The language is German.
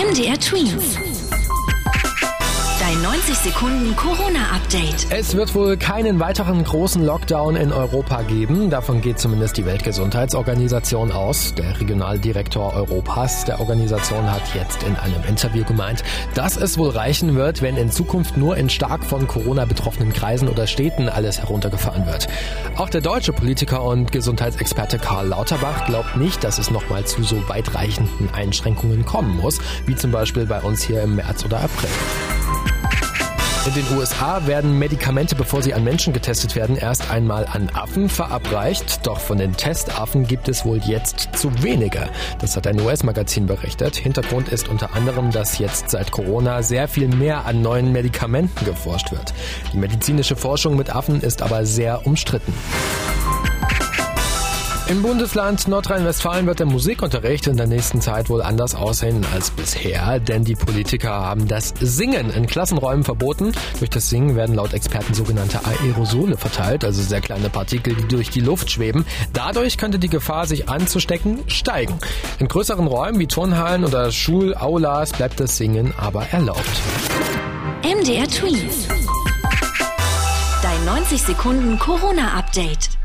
MDR Twins. Dein 90 Sekunden Corona-Update. Es wird wohl keinen weiteren großen Lockdown in Europa geben. Davon geht zumindest die Weltgesundheitsorganisation aus. Der Regionaldirektor Europas der Organisation hat jetzt in einem Interview gemeint, dass es wohl reichen wird, wenn in Zukunft nur in stark von Corona betroffenen Kreisen oder Städten alles heruntergefahren wird. Auch der deutsche Politiker und Gesundheitsexperte Karl Lauterbach glaubt nicht, dass es nochmal zu so weitreichenden Einschränkungen kommen muss, wie zum Beispiel bei uns hier im März oder April. In den USA werden Medikamente, bevor sie an Menschen getestet werden, erst einmal an Affen verabreicht. Doch von den Testaffen gibt es wohl jetzt zu wenige. Das hat ein US-Magazin berichtet. Hintergrund ist unter anderem, dass jetzt seit Corona sehr viel mehr an neuen Medikamenten geforscht wird. Die medizinische Forschung mit Affen ist aber sehr umstritten. Im Bundesland Nordrhein-Westfalen wird der Musikunterricht in der nächsten Zeit wohl anders aussehen als bisher, denn die Politiker haben das Singen in Klassenräumen verboten. Durch das Singen werden laut Experten sogenannte Aerosole verteilt, also sehr kleine Partikel, die durch die Luft schweben. Dadurch könnte die Gefahr, sich anzustecken, steigen. In größeren Räumen wie Turnhallen oder Schulaulas bleibt das Singen aber erlaubt. MDR Twins. Dein 90 Sekunden Corona-Update.